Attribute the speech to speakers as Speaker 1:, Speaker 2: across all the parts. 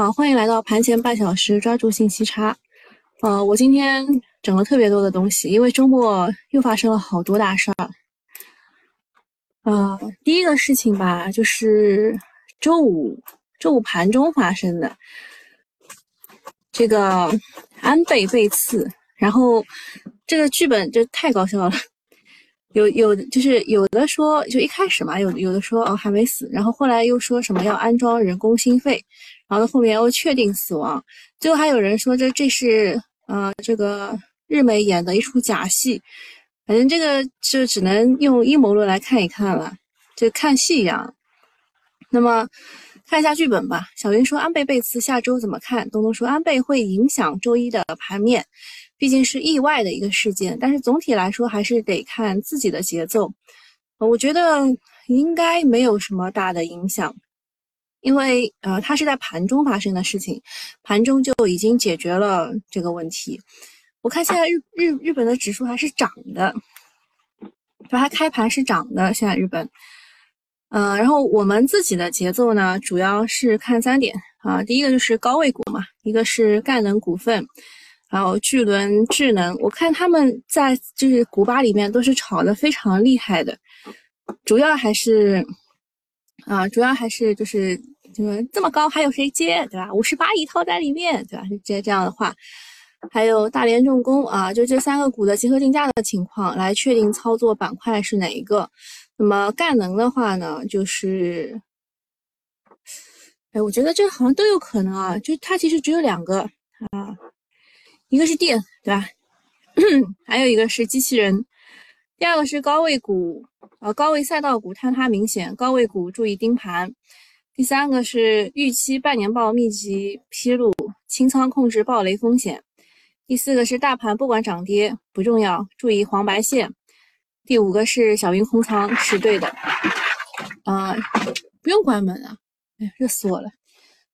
Speaker 1: 好，欢迎来到盘前半小时，抓住信息差。呃，我今天整了特别多的东西，因为周末又发生了好多大事儿。呃，第一个事情吧，就是周五周五盘中发生的这个安倍被刺，然后这个剧本就太搞笑了。有有就是有的说，就一开始嘛，有有的说哦还没死，然后后来又说什么要安装人工心肺，然后后面又确定死亡，最后还有人说这这是呃这个日美演的一出假戏，反正这个就只能用阴谋论来看一看了，就看戏一样。那么看一下剧本吧。小云说安倍被刺下周怎么看？东东说安倍会影响周一的盘面。毕竟是意外的一个事件，但是总体来说还是得看自己的节奏。我觉得应该没有什么大的影响，因为呃，它是在盘中发生的事情，盘中就已经解决了这个问题。我看现在日日日本的指数还是涨的，它开盘是涨的。现在日本，呃，然后我们自己的节奏呢，主要是看三点啊，第一个就是高位股嘛，一个是赣能股份。还有巨轮智能，我看他们在就是股吧里面都是炒的非常厉害的，主要还是啊，主要还是就是就是这么高还有谁接对吧？五十八亿套在里面对吧？就接这样的话，还有大连重工啊，就这三个股的集合竞价的情况来确定操作板块是哪一个。那么赣能的话呢，就是，哎，我觉得这好像都有可能啊，就它其实只有两个啊。一个是电，对吧？还有一个是机器人。第二个是高位股，呃，高位赛道股坍塌明显，高位股注意盯盘。第三个是预期半年报密集披露，清仓控制暴雷风险。第四个是大盘不管涨跌不重要，注意黄白线。第五个是小云空仓是对的，啊，不用关门啊，哎呀，热死我了。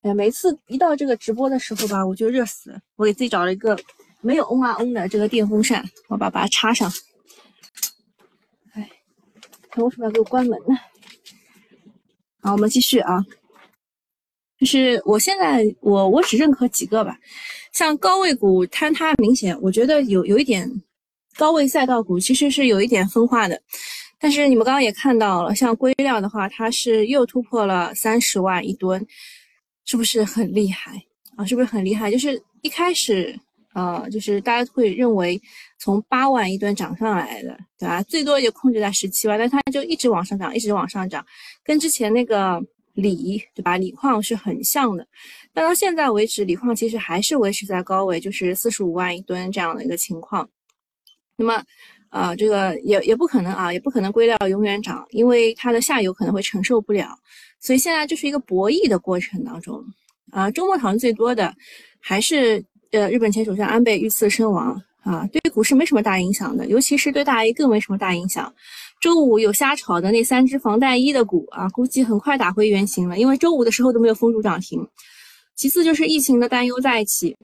Speaker 1: 哎，每次一到这个直播的时候吧，我就热死。我给自己找了一个没有嗡啊嗡的这个电风扇，我把把它插上。他为什么要给我关门呢？好，我们继续啊。就是我现在我我只认可几个吧，像高位股坍塌明显，我觉得有有一点高位赛道股其实是有一点分化的。但是你们刚刚也看到了，像硅料的话，它是又突破了三十万一吨。是不是很厉害啊？是不是很厉害？就是一开始，呃，就是大家会认为从八万一吨涨上来的，对吧？最多也控制在十七万，但它就一直往上涨，一直往上涨，跟之前那个锂，对吧？锂矿是很像的。但到现在为止，锂矿其实还是维持在高位，就是四十五万一吨这样的一个情况。那么，呃，这个也也不可能啊，也不可能硅料永远涨，因为它的下游可能会承受不了。所以现在就是一个博弈的过程当中，啊，周末讨论最多的还是呃日本前首相安倍遇刺身亡啊，对股市没什么大影响的，尤其是对大 A 更没什么大影响。周五有瞎炒的那三只防弹衣的股啊，估计很快打回原形了，因为周五的时候都没有封住涨停。其次就是疫情的担忧再起，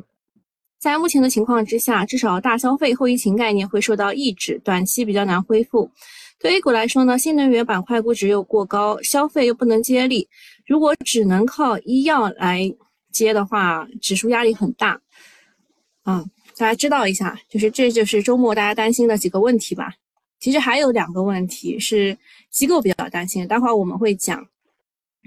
Speaker 1: 在目前的情况之下，至少大消费后疫情概念会受到抑制，短期比较难恢复。对 A 股来说呢，新能源板块估值又过高，消费又不能接力，如果只能靠医药来接的话，指数压力很大。啊，大家知道一下，就是这就是周末大家担心的几个问题吧。其实还有两个问题是机构比较担心，待会儿我们会讲。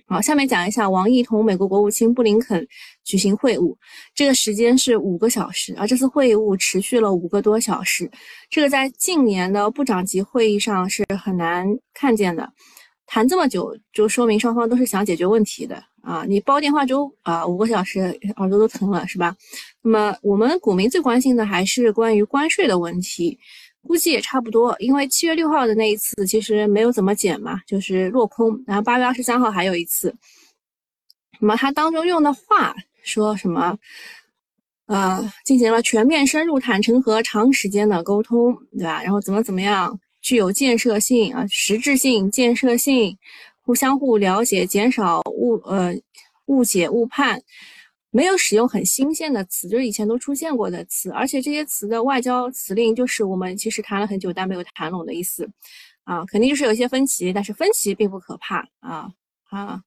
Speaker 1: 好，下面讲一下王毅同美国国务卿布林肯举行会晤，这个时间是五个小时啊。这次会晤持续了五个多小时，这个在近年的部长级会议上是很难看见的。谈这么久，就说明双方都是想解决问题的啊。你煲电话粥啊，五个小时耳朵都疼了是吧？那么我们股民最关心的还是关于关税的问题。估计也差不多，因为七月六号的那一次其实没有怎么减嘛，就是落空。然后八月二十三号还有一次，那么他当中用的话说什么？呃，进行了全面、深入、坦诚和长时间的沟通，对吧？然后怎么怎么样，具有建设性啊，实质性、建设性，互相互了解，减少误呃误解误判。没有使用很新鲜的词，就是以前都出现过的词，而且这些词的外交辞令就是我们其实谈了很久但没有谈拢的意思，啊，肯定就是有一些分歧，但是分歧并不可怕啊啊，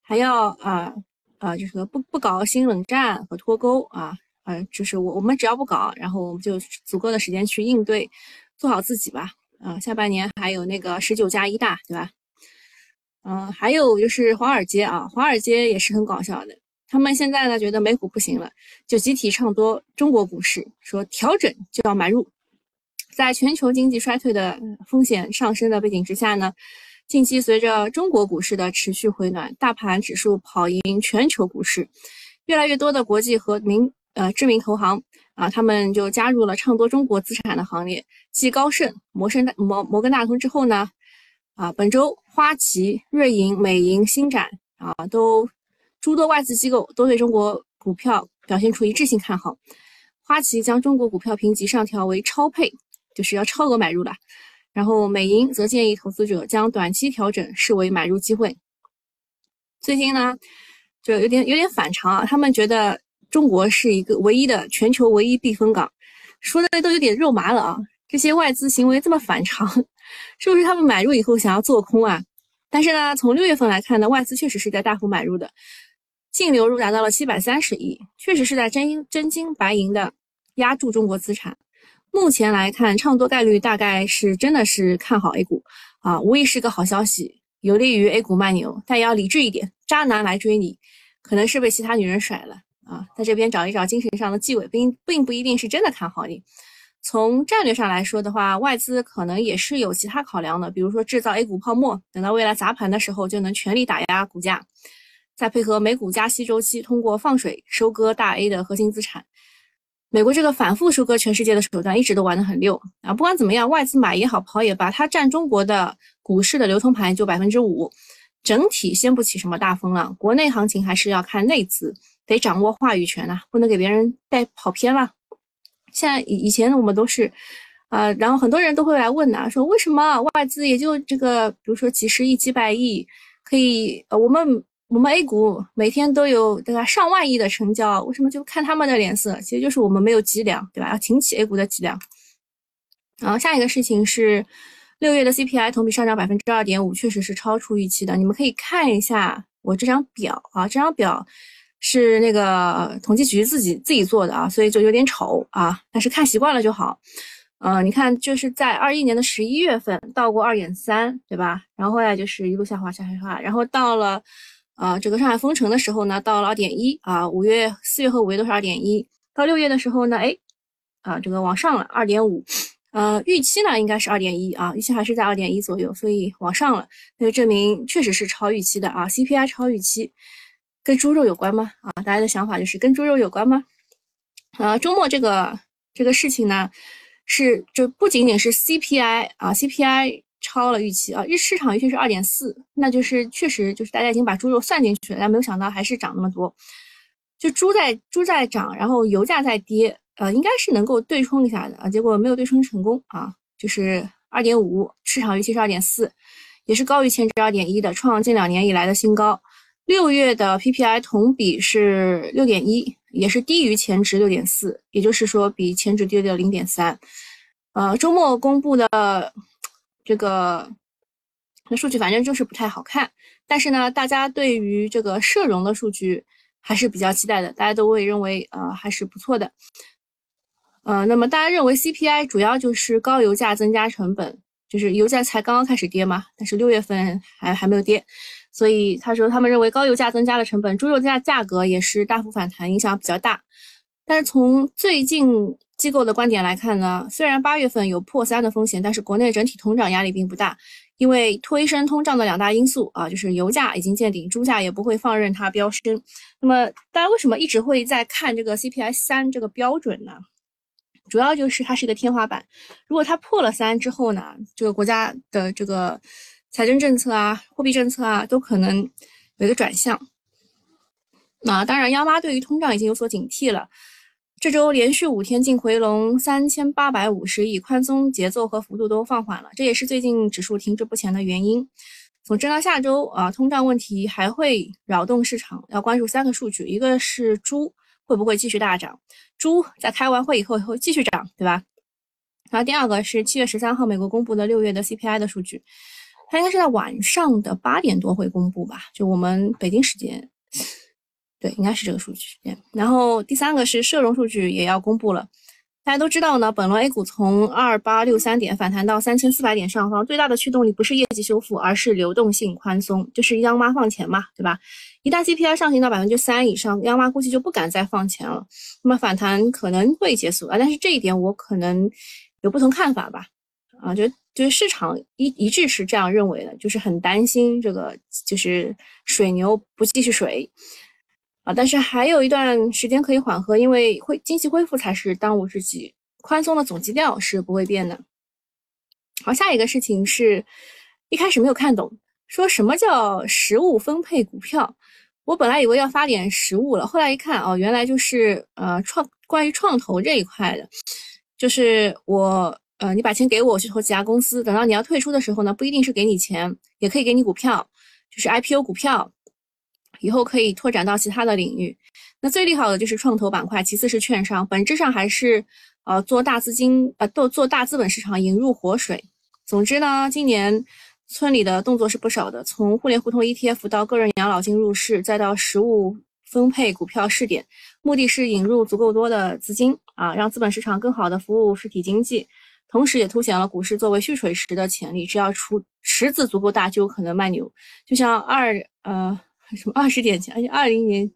Speaker 1: 还要啊啊，就是不不搞新冷战和脱钩啊，呃，就是我我们只要不搞，然后我们就足够的时间去应对，做好自己吧。啊，下半年还有那个十九加一大，对吧？嗯，还有就是华尔街啊，华尔街也是很搞笑的。他们现在呢觉得美股不行了，就集体唱多中国股市，说调整就要买入。在全球经济衰退的风险上升的背景之下呢，近期随着中国股市的持续回暖，大盘指数跑赢全球股市，越来越多的国际和名呃知名投行啊，他们就加入了唱多中国资产的行列。继高盛、摩根大摩摩根大通之后呢，啊，本周花旗、瑞银、美银、星展啊都。诸多外资机构都对中国股票表现出一致性看好，花旗将中国股票评级上调为超配，就是要超额买入了。然后美银则建议投资者将短期调整视为买入机会。最近呢，就有点有点反常啊，他们觉得中国是一个唯一的全球唯一避风港，说的都有点肉麻了啊。这些外资行为这么反常，是不是他们买入以后想要做空啊？但是呢，从六月份来看呢，外资确实是在大幅买入的。净流入达到了七百三十亿，确实是在真真金白银的压住中国资产。目前来看，唱多概率大概是真的是看好 A 股啊，无疑是个好消息，有利于 A 股慢牛。但也要理智一点，渣男来追你，可能是被其他女人甩了啊，在这边找一找精神上的纪委，并并不一定是真的看好你。从战略上来说的话，外资可能也是有其他考量的，比如说制造 A 股泡沫，等到未来砸盘的时候，就能全力打压股价。再配合美股加息周期，通过放水收割大 A 的核心资产，美国这个反复收割全世界的手段一直都玩得很溜啊！不管怎么样，外资买也好，跑也罢，它占中国的股市的流通盘就百分之五，整体掀不起什么大风浪。国内行情还是要看内资，得掌握话语权呐，不能给别人带跑偏了。现在以以前我们都是，呃，然后很多人都会来问呐，说为什么外资也就这个，比如说几十亿、几百亿，可以呃我们。我们 A 股每天都有对吧上万亿的成交，为什么就看他们的脸色？其实就是我们没有脊梁，对吧？要挺起 A 股的脊梁。然后下一个事情是，六月的 CPI 同比上涨百分之二点五，确实是超出预期的。你们可以看一下我这张表啊，这张表是那个统计局自己自己做的啊，所以就有点丑啊，但是看习惯了就好。呃，你看就是在二一年的十一月份到过二点三，对吧？然后后来就是一路下滑下下滑，然后到了。呃，这个上海封城的时候呢，到了二点一啊，五月、四月和五月都是二点一，到六月的时候呢，哎，啊，这个往上了二点五，呃，预期呢应该是二点一啊，预期还是在二点一左右，所以往上了，那就证明确实是超预期的啊，CPI 超预期，跟猪肉有关吗？啊，大家的想法就是跟猪肉有关吗？啊，周末这个这个事情呢，是就不仅仅是 CPI 啊，CPI。超了预期啊！日市场预期是二点四，那就是确实就是大家已经把猪肉算进去了，但没有想到还是涨那么多。就猪在猪在涨，然后油价在跌，呃，应该是能够对冲一下的啊，结果没有对冲成功啊，就是二点五，市场预期是二点四，也是高于前值二点一的，创近两年以来的新高。六月的 PPI 同比是六点一，也是低于前值六点四，也就是说比前值低了零点三。呃，周末公布的。这个那数据反正就是不太好看，但是呢，大家对于这个社融的数据还是比较期待的，大家都会认为呃还是不错的。呃，那么大家认为 CPI 主要就是高油价增加成本，就是油价才刚刚开始跌嘛，但是六月份还还没有跌，所以他说他们认为高油价增加了成本，猪肉价价格也是大幅反弹，影响比较大。但是从最近。机构的观点来看呢，虽然八月份有破三的风险，但是国内整体通胀压力并不大，因为推升通胀的两大因素啊，就是油价已经见顶，猪价也不会放任它飙升。那么大家为什么一直会在看这个 CPI 三这个标准呢？主要就是它是一个天花板，如果它破了三之后呢，这个国家的这个财政政策啊、货币政策啊，都可能有一个转向。那当然，央妈对于通胀已经有所警惕了。这周连续五天净回笼三千八百五十亿，宽松节奏和幅度都放缓了，这也是最近指数停滞不前的原因。总之呢，下周啊，通胀问题还会扰动市场，要关注三个数据：一个是猪会不会继续大涨，猪在开完会以后会继续涨，对吧？然后第二个是七月十三号美国公布的六月的 CPI 的数据，它应该是在晚上的八点多会公布吧？就我们北京时间。对，应该是这个数据。对，然后第三个是社融数据也要公布了。大家都知道呢，本轮 A 股从二八六三点反弹到三千四百点上方，最大的驱动力不是业绩修复，而是流动性宽松，就是央妈放钱嘛，对吧？一旦 CPI 上行到百分之三以上，央妈估计就不敢再放钱了，那么反弹可能会结束啊。但是这一点我可能有不同看法吧，啊，就就是市场一一致是这样认为的，就是很担心这个就是水牛不继续水。啊，但是还有一段时间可以缓和，因为恢经济恢复才是当务之急，宽松的总基调是不会变的。好，下一个事情是一开始没有看懂，说什么叫实物分配股票，我本来以为要发点实物了，后来一看，哦，原来就是呃创关于创投这一块的，就是我呃你把钱给我去投几家公司，等到你要退出的时候呢，不一定是给你钱，也可以给你股票，就是 IPO 股票。以后可以拓展到其他的领域，那最利好的就是创投板块，其次是券商，本质上还是呃做大资金呃做做大资本市场引入活水。总之呢，今年村里的动作是不少的，从互联互通 ETF 到个人养老金入市，再到实物分配股票试点，目的是引入足够多的资金啊，让资本市场更好的服务实体经济，同时也凸显了股市作为蓄水池的潜力，只要出池子足够大，就有可能卖牛。就像二呃。什么二十点前，而且二零年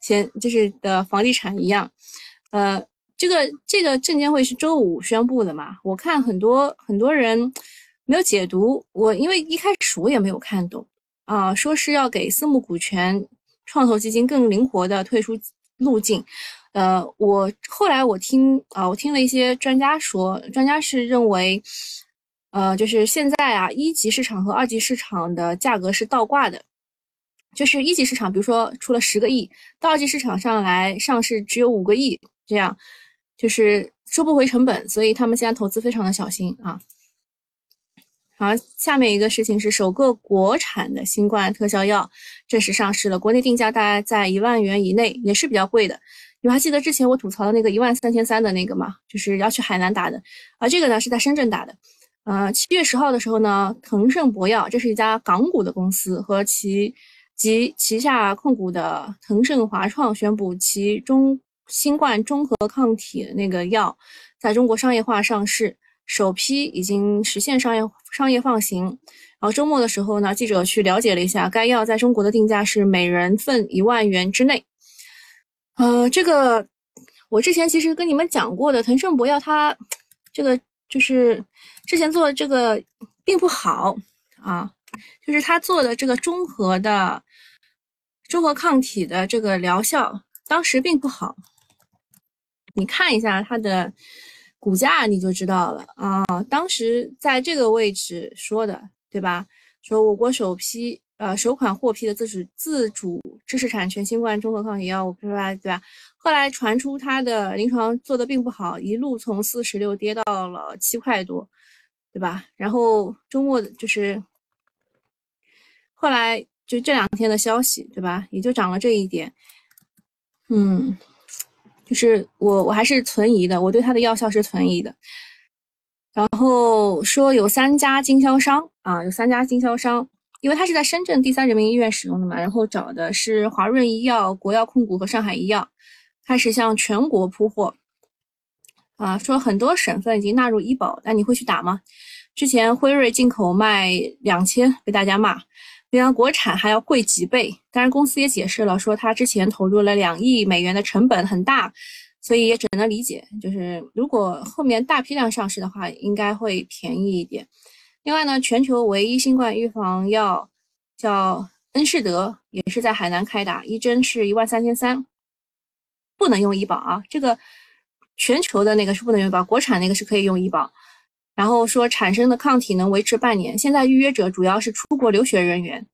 Speaker 1: 前就是的房地产一样，呃，这个这个证监会是周五宣布的嘛？我看很多很多人没有解读，我因为一开始我也没有看懂啊，说是要给私募股权创投基金更灵活的退出路径，呃，我后来我听啊，我听了一些专家说，专家是认为，呃，就是现在啊，一级市场和二级市场的价格是倒挂的。就是一级市场，比如说出了十个亿，到二级市场上来上市只有五个亿，这样就是收不回成本，所以他们现在投资非常的小心啊。好，下面一个事情是首个国产的新冠特效药正式上市了，国内定价大概在一万元以内，也是比较贵的。你还记得之前我吐槽的那个一万三千三的那个吗？就是要去海南打的，而这个呢是在深圳打的。呃，七月十号的时候呢，腾盛博药，这是一家港股的公司，和其及旗下控股的腾盛华创宣布，其中新冠综合抗体那个药在中国商业化上市，首批已经实现商业商业放行。然后周末的时候呢，记者去了解了一下，该药在中国的定价是每人份一万元之内。呃，这个我之前其实跟你们讲过的，腾盛博药它这个就是之前做的这个并不好啊。就是他做的这个综合的综合抗体的这个疗效，当时并不好。你看一下它的股价，你就知道了啊。当时在这个位置说的，对吧？说我国首批呃首款获批的自主自主知识产权新冠综合抗体药物，对吧？对吧？后来传出它的临床做的并不好，一路从四十六跌到了七块多，对吧？然后周末就是。后来就这两天的消息，对吧？也就涨了这一点。嗯，就是我我还是存疑的，我对它的药效是存疑的。然后说有三家经销商啊，有三家经销商，因为它是在深圳第三人民医院使用的嘛，然后找的是华润医药、国药控股和上海医药，开始向全国铺货。啊，说很多省份已经纳入医保，那你会去打吗？之前辉瑞进口卖两千，被大家骂。比方国产还要贵几倍，当然公司也解释了，说他之前投入了两亿美元的成本很大，所以也只能理解，就是如果后面大批量上市的话，应该会便宜一点。另外呢，全球唯一新冠预防药叫恩仕德，也是在海南开打，一针是一万三千三，不能用医保啊，这个全球的那个是不能用医保，国产那个是可以用医保。然后说产生的抗体能维持半年。现在预约者主要是出国留学人员，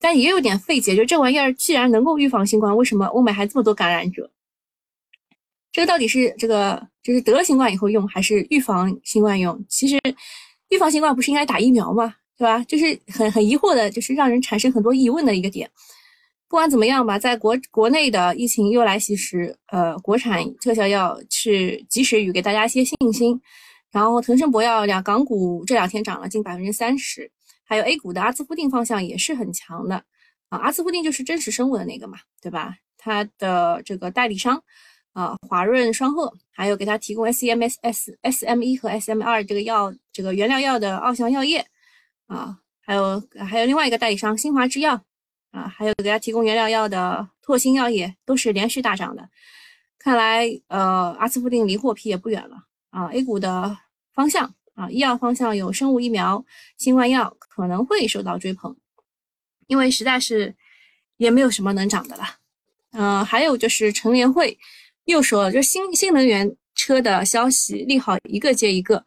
Speaker 1: 但也有点费解，就这玩意儿既然能够预防新冠，为什么欧美还这么多感染者？这个到底是这个就是得了新冠以后用，还是预防新冠用？其实预防新冠不是应该打疫苗吗？对吧？就是很很疑惑的，就是让人产生很多疑问的一个点。不管怎么样吧，在国国内的疫情又来袭时，呃，国产特效药是及时雨，给大家一些信心。然后腾盛博药两港股这两天涨了近百分之三十，还有 A 股的阿兹夫定方向也是很强的啊。阿兹夫定就是真实生物的那个嘛，对吧？它的这个代理商啊，华润双鹤，还有给他提供 S M S S S M 一和 S M 二这个药这个原料药的奥翔药业啊，还有还有另外一个代理商新华制药啊，还有给他提供原料药的拓新药业都是连续大涨的。看来呃，阿斯匹林离获批也不远了啊。A 股的方向啊，医药方向有生物疫苗、新冠药可能会受到追捧，因为实在是。也没有什么能涨的了，嗯，还有就是成联会又说了，就新新能源车的消息利好一个接一个。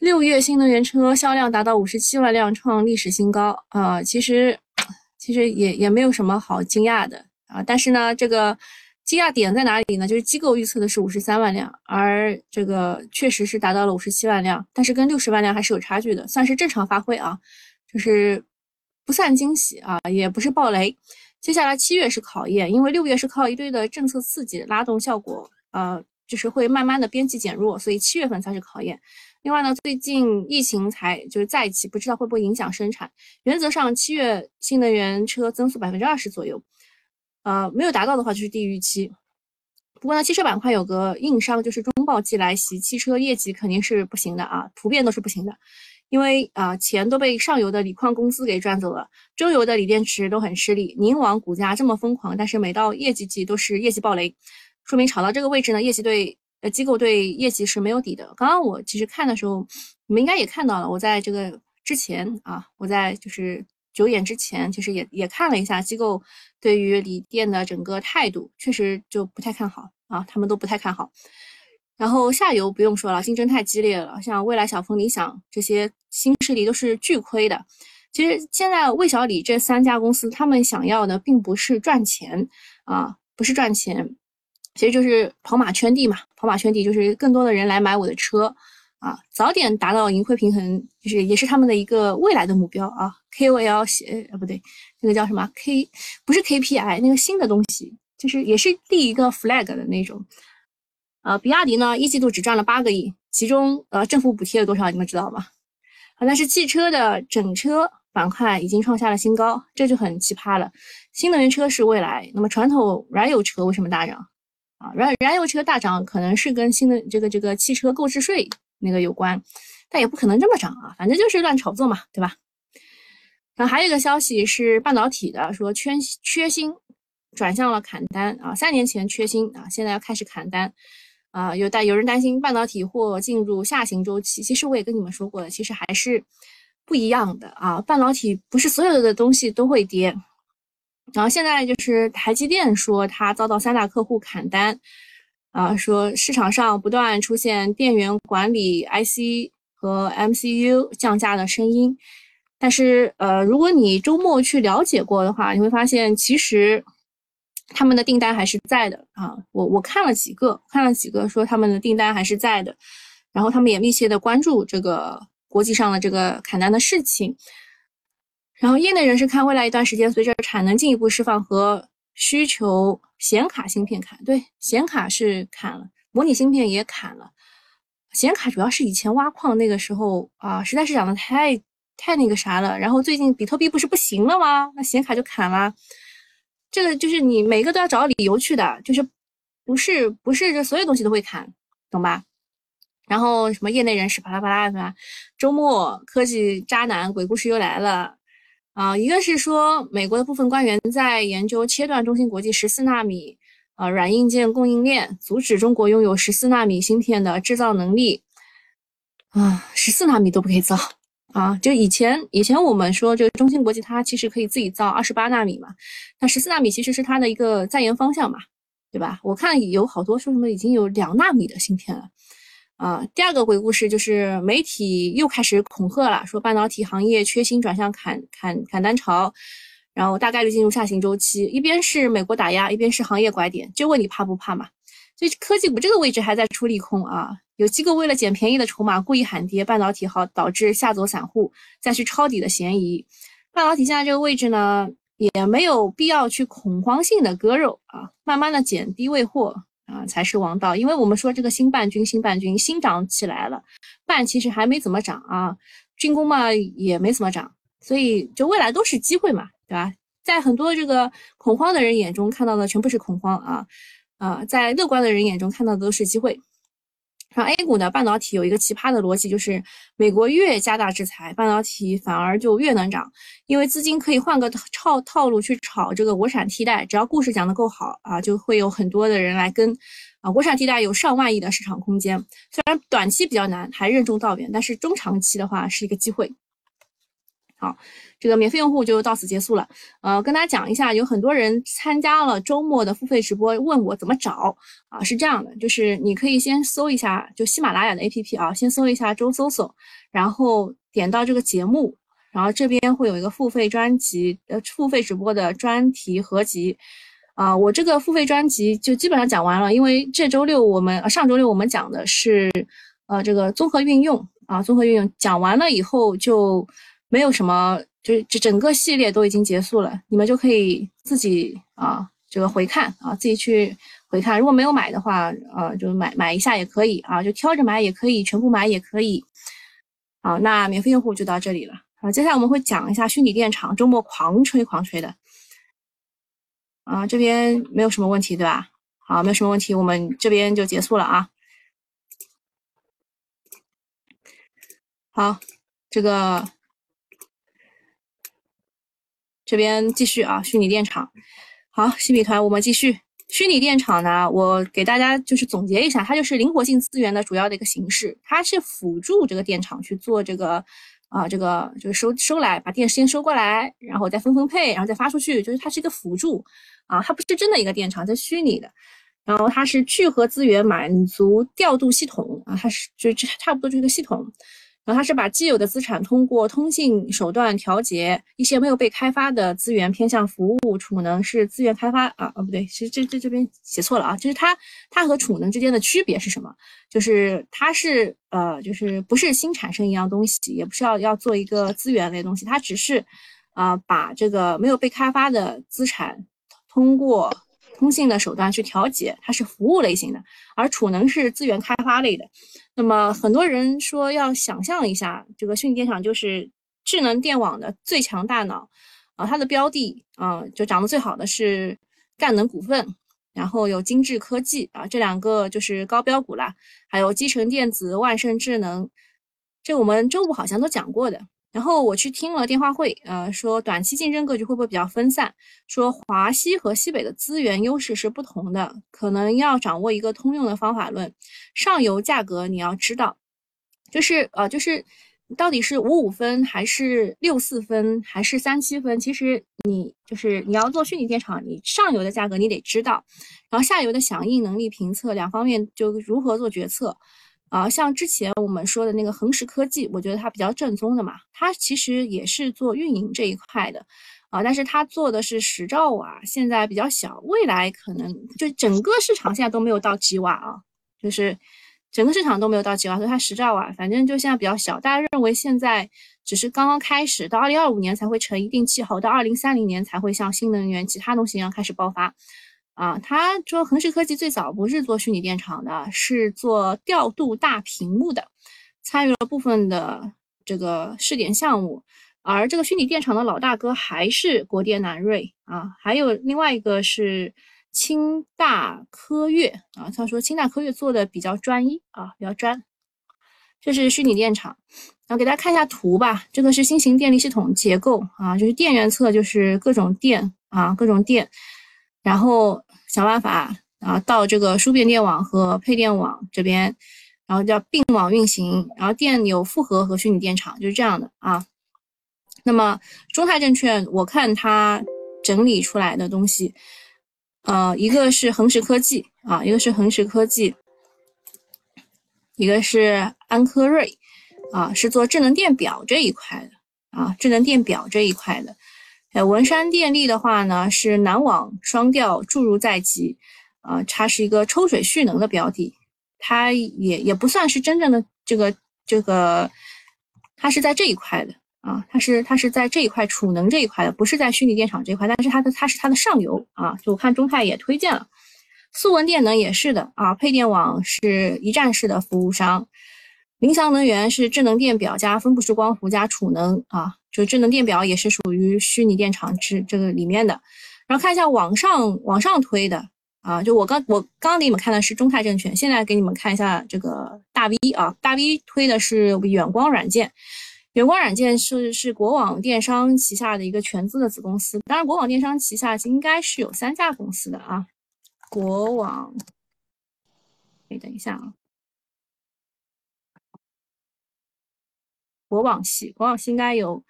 Speaker 1: 六月新能源车销量达到五十七万辆，创历史新高啊！其实其实也也没有什么好惊讶的啊，但是呢，这个惊讶点在哪里呢？就是机构预测的是五十三万辆，而这个确实是达到了五十七万辆，但是跟六十万辆还是有差距的，算是正常发挥啊，就是。不算惊喜啊，也不是暴雷。接下来七月是考验，因为六月是靠一堆的政策刺激拉动效果，呃，就是会慢慢的边际减弱，所以七月份才是考验。另外呢，最近疫情才就是在一起，不知道会不会影响生产。原则上七月新能源车增速百分之二十左右，呃，没有达到的话就是低于预期。不过呢，汽车板块有个硬伤，就是中报季来袭，汽车业绩肯定是不行的啊，普遍都是不行的。因为啊，钱都被上游的锂矿公司给赚走了，中游的锂电池都很吃力。宁王股价这么疯狂，但是每到业绩季都是业绩暴雷，说明炒到这个位置呢，业绩对呃机构对业绩是没有底的。刚刚我其实看的时候，你们应该也看到了，我在这个之前啊，我在就是九点之前，其实也也看了一下机构对于锂电的整个态度，确实就不太看好啊，他们都不太看好。然后下游不用说了，竞争太激烈了，像蔚来、小鹏、理想这些新势力都是巨亏的。其实现在魏小李这三家公司，他们想要的并不是赚钱啊，不是赚钱，其实就是跑马圈地嘛。跑马圈地就是更多的人来买我的车啊，早点达到盈亏平衡，就是也是他们的一个未来的目标啊。KOL 写呃不对，那个叫什么 K 不是 KPI，那个新的东西就是也是立一个 flag 的那种。呃，比亚迪呢，一季度只赚了八个亿，其中呃政府补贴了多少，你们知道吗？啊，但是汽车的整车板块已经创下了新高，这就很奇葩了。新能源车是未来，那么传统燃油车为什么大涨？啊，燃燃油车大涨可能是跟新的这个这个汽车购置税那个有关，但也不可能这么涨啊，反正就是乱炒作嘛，对吧？然后还有一个消息是半导体的，说缺缺芯转向了砍单啊，三年前缺芯啊，现在要开始砍单。啊，有担有人担心半导体或进入下行周期，其实我也跟你们说过了，其实还是不一样的啊。半导体不是所有的东西都会跌，然后现在就是台积电说它遭到三大客户砍单，啊，说市场上不断出现电源管理 IC 和 MCU 降价的声音，但是呃，如果你周末去了解过的话，你会发现其实。他们的订单还是在的啊，我我看了几个，看了几个说他们的订单还是在的，然后他们也密切的关注这个国际上的这个砍单的事情。然后业内人士看，未来一段时间随着产能进一步释放和需求，显卡芯片砍，对，显卡是砍了，模拟芯片也砍了。显卡主要是以前挖矿那个时候啊，实在是涨得太太那个啥了。然后最近比特币不是不行了吗？那显卡就砍了。这个就是你每个都要找理由去的，就是不是不是这所有东西都会砍，懂吧？然后什么业内人士啪啦啪啦是吧？周末科技渣男鬼故事又来了啊！一个是说美国的部分官员在研究切断中芯国际十四纳米啊软硬件供应链，阻止中国拥有十四纳米芯片的制造能力啊，十四纳米都不可以造。啊，就以前以前我们说这个中芯国际它其实可以自己造二十八纳米嘛，那十四纳米其实是它的一个在研方向嘛，对吧？我看有好多说什么已经有两纳米的芯片了。啊，第二个鬼故事就是媒体又开始恐吓了，说半导体行业缺芯转向砍砍砍单潮，然后大概率进入下行周期。一边是美国打压，一边是行业拐点，就问你怕不怕嘛？所以科技股这个位置还在出利空啊。有机构为了捡便宜的筹码，故意喊跌半导体，好导致吓走散户，再去抄底的嫌疑。半导体现在这个位置呢，也没有必要去恐慌性的割肉啊，慢慢的减低位货啊才是王道。因为我们说这个新半军，新半军新涨起来了，半其实还没怎么涨啊，军工嘛也没怎么涨，所以就未来都是机会嘛，对吧？在很多这个恐慌的人眼中看到的全部是恐慌啊，啊，在乐观的人眼中看到的都是机会。然后 A 股呢，半导体有一个奇葩的逻辑，就是美国越加大制裁，半导体反而就越能涨，因为资金可以换个套套路去炒这个国产替代，只要故事讲得够好啊，就会有很多的人来跟啊，国产替代有上万亿的市场空间，虽然短期比较难，还任重道远，但是中长期的话是一个机会。啊，这个免费用户就到此结束了。呃，跟大家讲一下，有很多人参加了周末的付费直播，问我怎么找啊？是这样的，就是你可以先搜一下，就喜马拉雅的 APP 啊，先搜一下周搜搜，然后点到这个节目，然后这边会有一个付费专辑，呃，付费直播的专题合集啊。我这个付费专辑就基本上讲完了，因为这周六我们，上周六我们讲的是呃这个综合运用啊，综合运用讲完了以后就。没有什么，就是这整个系列都已经结束了，你们就可以自己啊，这个回看啊，自己去回看。如果没有买的话，呃，就买买一下也可以啊，就挑着买也可以，全部买也可以。好，那免费用户就到这里了。好，接下来我们会讲一下虚拟电厂周末狂吹狂吹的。啊，这边没有什么问题对吧？好，没有什么问题，我们这边就结束了啊。好，这个。这边继续啊，虚拟电厂，好，新米团，我们继续。虚拟电厂呢，我给大家就是总结一下，它就是灵活性资源的主要的一个形式，它是辅助这个电厂去做这个啊，这个就是收收来，把电先收过来，然后再分分配，然后再发出去，就是它是一个辅助啊，它不是真的一个电厂，在虚拟的。然后它是聚合资源，满足调度系统啊，它是就这差不多就是一个系统。然后它是把既有的资产通过通信手段调节一些没有被开发的资源偏向服务，储能是资源开发啊啊不对，其实这这这边写错了啊，就是它它和储能之间的区别是什么？就是它是呃就是不是新产生一样东西，也不是要要做一个资源类东西，它只是啊把这个没有被开发的资产通过。通信的手段去调节，它是服务类型的，而储能是资源开发类的。那么很多人说要想象一下，这个虚拟电厂就是智能电网的最强大脑啊，它的标的啊就涨得最好的是赣能股份，然后有金智科技啊，这两个就是高标股啦，还有基成电子、万盛智能，这我们周五好像都讲过的。然后我去听了电话会，呃，说短期竞争格局会不会比较分散？说华西和西北的资源优势是不同的，可能要掌握一个通用的方法论。上游价格你要知道，就是呃，就是到底是五五分还是六四分还是三七分？其实你就是你要做虚拟电厂，你上游的价格你得知道，然后下游的响应能力评测两方面就如何做决策。啊，像之前我们说的那个恒实科技，我觉得它比较正宗的嘛，它其实也是做运营这一块的，啊，但是它做的是十兆瓦，现在比较小，未来可能就整个市场现在都没有到几瓦啊，就是整个市场都没有到几瓦，所以它十兆瓦，反正就现在比较小，大家认为现在只是刚刚开始，到二零二五年才会成一定气候，到二零三零年才会像新能源其他东西一样开始爆发。啊，他说恒实科技最早不是做虚拟电厂的，是做调度大屏幕的，参与了部分的这个试点项目。而这个虚拟电厂的老大哥还是国电南瑞啊，还有另外一个是清大科悦啊。他说清大科悦做的比较专一啊，比较专。这是虚拟电厂，然后给大家看一下图吧。这个是新型电力系统结构啊，就是电源侧就是各种电啊，各种电。然后想办法啊，到这个输变电网和配电网这边，然后叫并网运行，然后电有复合和虚拟电厂，就是这样的啊。那么中泰证券，我看它整理出来的东西，呃，一个是恒实科技啊，一个是恒实科技，一个是安科瑞啊，是做智能电表这一块的啊，智能电表这一块的。哎，文山电力的话呢，是南网双调注入在即，啊，它是一个抽水蓄能的标的，它也也不算是真正的这个这个，它是在这一块的啊，它是它是在这一块储能这一块的，不是在虚拟电厂这一块，但是它的它是它的上游啊，就我看中泰也推荐了，速文电能也是的啊，配电网是一站式的服务商，林翔能源是智能电表加分布式光伏加储能啊。就智能电表也是属于虚拟电厂之这个里面的。然后看一下往上往上推的啊，就我刚我刚刚给你们看的是中泰证券，现在给你们看一下这个大 V 啊，大 V 推的是远光软件，远光软件是是国网电商旗下的一个全资的子公司，当然国网电商旗下应该是有三家公司的啊，国网，哎，等一下啊。国网系，国网系应该有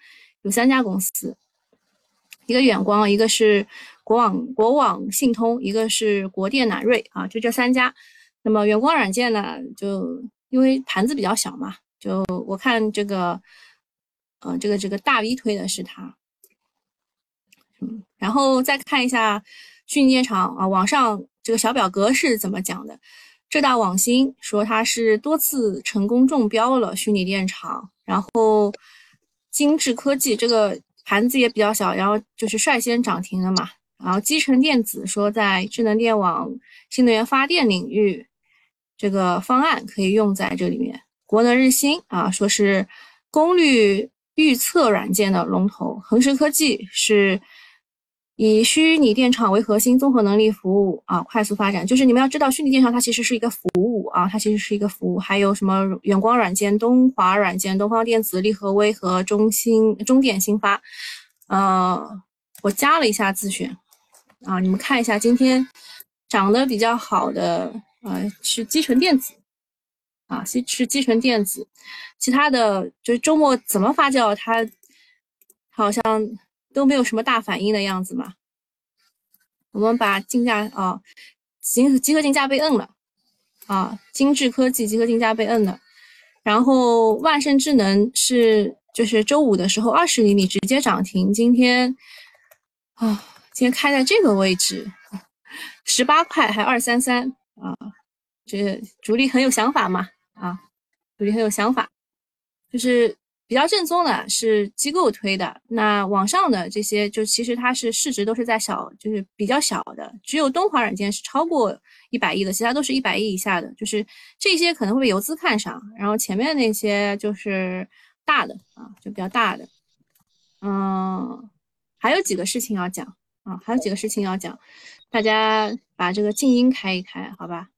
Speaker 1: 有三家公司，一个远光，一个是国网国网信通，一个是国电南瑞啊，就这三家。那么远光软件呢，就因为盘子比较小嘛，就我看这个，呃，这个这个大 V 推的是它，嗯，然后再看一下虚拟电厂啊，网上这个小表格是怎么讲的？浙大网新说它是多次成功中标了虚拟电厂。然后，精致科技这个盘子也比较小，然后就是率先涨停了嘛。然后基成电子说在智能电网、新能源发电领域，这个方案可以用在这里面。国能日新啊，说是功率预测软件的龙头。恒实科技是。以虚拟电厂为核心，综合能力服务啊，快速发展。就是你们要知道，虚拟电厂它其实是一个服务啊，它其实是一个服务。还有什么远光软件、东华软件、东方电子、力和微和中兴、中电新发。呃，我加了一下自选啊，你们看一下，今天涨得比较好的呃是基成电子啊，是是基成电子。其他的就是周末怎么发酵，它好像。都没有什么大反应的样子嘛。我们把竞价啊，集集合竞价被摁了啊，精致科技集合竞价被摁了。然后万盛智能是就是周五的时候二十厘米直接涨停，今天啊，今天开在这个位置，十八块还二三三啊，这主力很有想法嘛啊，主力很有想法，就是。比较正宗的是机构推的，那网上的这些就其实它是市值都是在小，就是比较小的，只有东华软件是超过一百亿的，其他都是一百亿以下的，就是这些可能会被游资看上，然后前面那些就是大的啊，就比较大的。嗯，还有几个事情要讲啊，还有几个事情要讲，大家把这个静音开一开，好吧？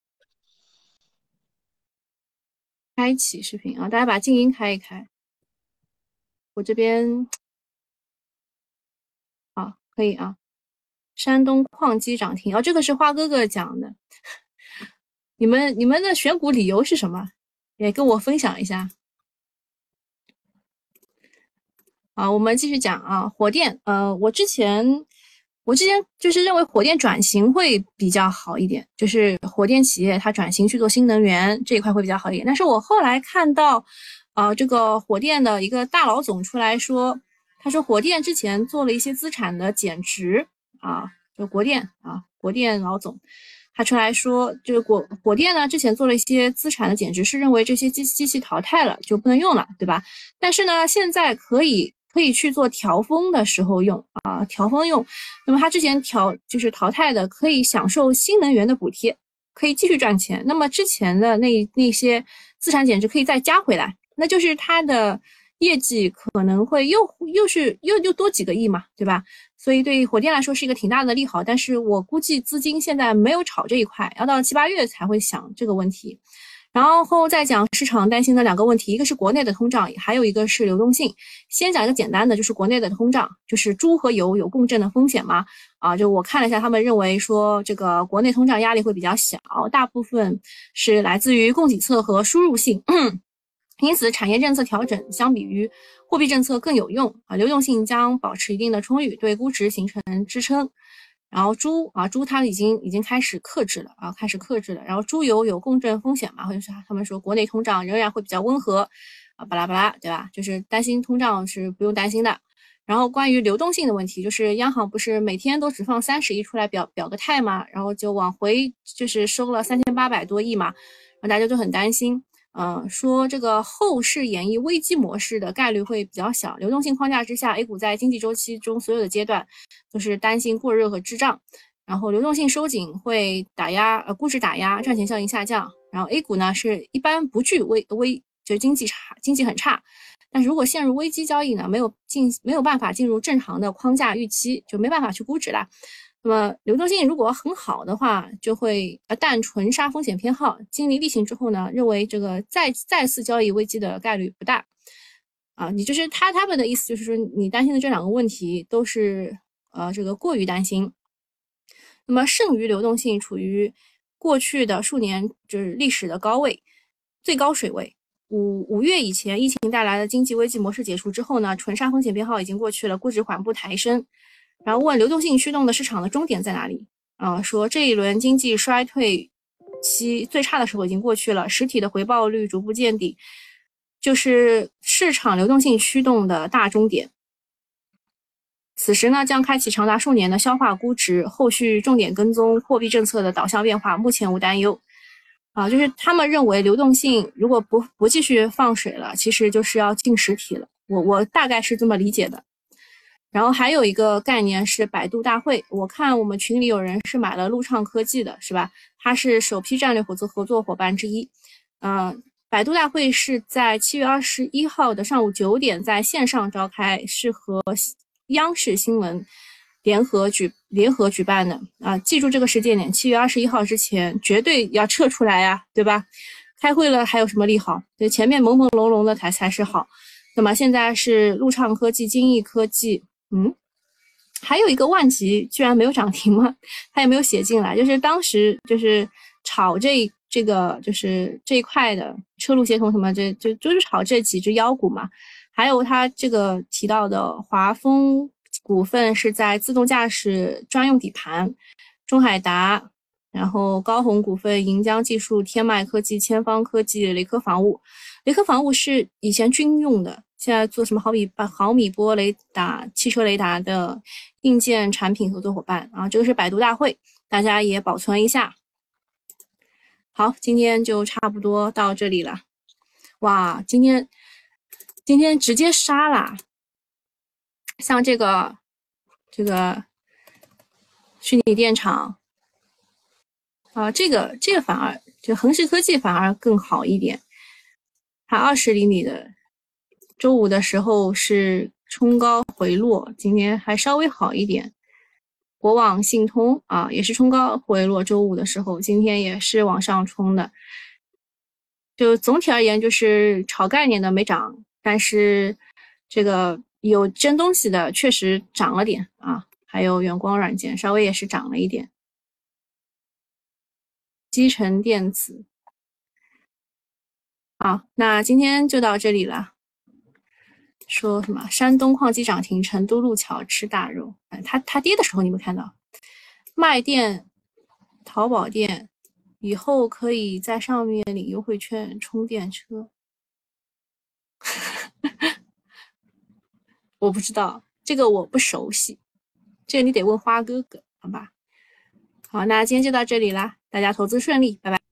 Speaker 1: 开启视频啊，大家把静音开一开。我这边好，可以啊。山东矿机涨停，哦，这个是花哥哥讲的。你们你们的选股理由是什么？也跟我分享一下。好，我们继续讲啊，火电。呃，我之前我之前就是认为火电转型会比较好一点，就是火电企业它转型去做新能源这一块会比较好一点。但是我后来看到。啊，这个火电的一个大老总出来说，他说火电之前做了一些资产的减值啊，就国电啊，国电老总他出来说，就是火火电呢之前做了一些资产的减值，是认为这些机机器淘汰了就不能用了，对吧？但是呢，现在可以可以去做调峰的时候用啊，调峰用。那么他之前调就是淘汰的，可以享受新能源的补贴，可以继续赚钱。那么之前的那那些资产减值可以再加回来。那就是它的业绩可能会又又是又又多几个亿嘛，对吧？所以对于火电来说是一个挺大的利好，但是我估计资金现在没有炒这一块，要到七八月才会想这个问题。然后再讲市场担心的两个问题，一个是国内的通胀，还有一个是流动性。先讲一个简单的，就是国内的通胀，就是猪和油有共振的风险吗？啊，就我看了一下，他们认为说这个国内通胀压力会比较小，大部分是来自于供给侧和输入性。因此，产业政策调整相比于货币政策更有用啊，流动性将保持一定的充裕，对估值形成支撑。然后猪啊，猪它已经已经开始克制了啊，开始克制了。然后猪油有共振风险嘛，或者是他们说国内通胀仍然会比较温和啊，巴拉巴拉，对吧？就是担心通胀是不用担心的。然后关于流动性的问题，就是央行不是每天都只放三十亿出来表表个态嘛，然后就往回就是收了三千八百多亿嘛，然后大家就很担心。嗯，说这个后市演绎危机模式的概率会比较小。流动性框架之下，A 股在经济周期中所有的阶段都是担心过热和滞胀，然后流动性收紧会打压呃估值打压，赚钱效应下降。然后 A 股呢是一般不具危危就经济差，经济很差。但是如果陷入危机交易呢，没有进没有办法进入正常的框架预期，就没办法去估值了。那么流动性如果很好的话，就会呃，但纯杀风险偏好，经历例行之后呢，认为这个再再次交易危机的概率不大。啊，你就是他他们的意思就是说，你担心的这两个问题都是呃这个过于担心。那么剩余流动性处于过去的数年就是历史的高位，最高水位。五五月以前，疫情带来的经济危机模式解除之后呢，纯杀风险偏好已经过去了，估值缓步抬升。然后问流动性驱动的市场的终点在哪里？啊，说这一轮经济衰退期最差的时候已经过去了，实体的回报率逐步见底，就是市场流动性驱动的大终点。此时呢，将开启长达数年的消化估值，后续重点跟踪货币政策的导向变化，目前无担忧。啊，就是他们认为流动性如果不不继续放水了，其实就是要进实体了。我我大概是这么理解的。然后还有一个概念是百度大会，我看我们群里有人是买了路畅科技的，是吧？它是首批战略合作合作伙伴之一。嗯，百度大会是在七月二十一号的上午九点在线上召开，是和央视新闻。联合举联合举办的啊，记住这个时间点，七月二十一号之前绝对要撤出来呀，对吧？开会了还有什么利好？对，前面朦朦胧胧的才才是好。那么现在是路畅科技、金益科技，嗯，还有一个万吉居然没有涨停吗？它也没有写进来，就是当时就是炒这这个就是这一块的车路协同什么，这就就是炒这几只妖股嘛。还有它这个提到的华丰。股份是在自动驾驶专用底盘，中海达，然后高鸿股份、盈江技术、天迈科技、千方科技、雷科防务。雷科防务是以前军用的，现在做什么毫米毫米波雷达、汽车雷达的硬件产品合作伙伴啊。这个是百度大会，大家也保存一下。好，今天就差不多到这里了。哇，今天今天直接杀啦！像这个，这个虚拟电厂啊，这个这个反而就恒实科技反而更好一点。它二十厘米的，周五的时候是冲高回落，今天还稍微好一点。国网信通啊，也是冲高回落，周五的时候，今天也是往上冲的。就总体而言，就是炒概念的没涨，但是这个。有真东西的确实涨了点啊，还有远光软件稍微也是涨了一点。基成电子，好，那今天就到这里了。说什么？山东矿机涨停，成都路桥吃大肉。哎，它它跌的时候你没看到？卖店、淘宝店以后可以在上面领优惠券充电车。我不知道这个我不熟悉，这个你得问花哥哥，好吧？好，那今天就到这里啦，大家投资顺利，拜拜。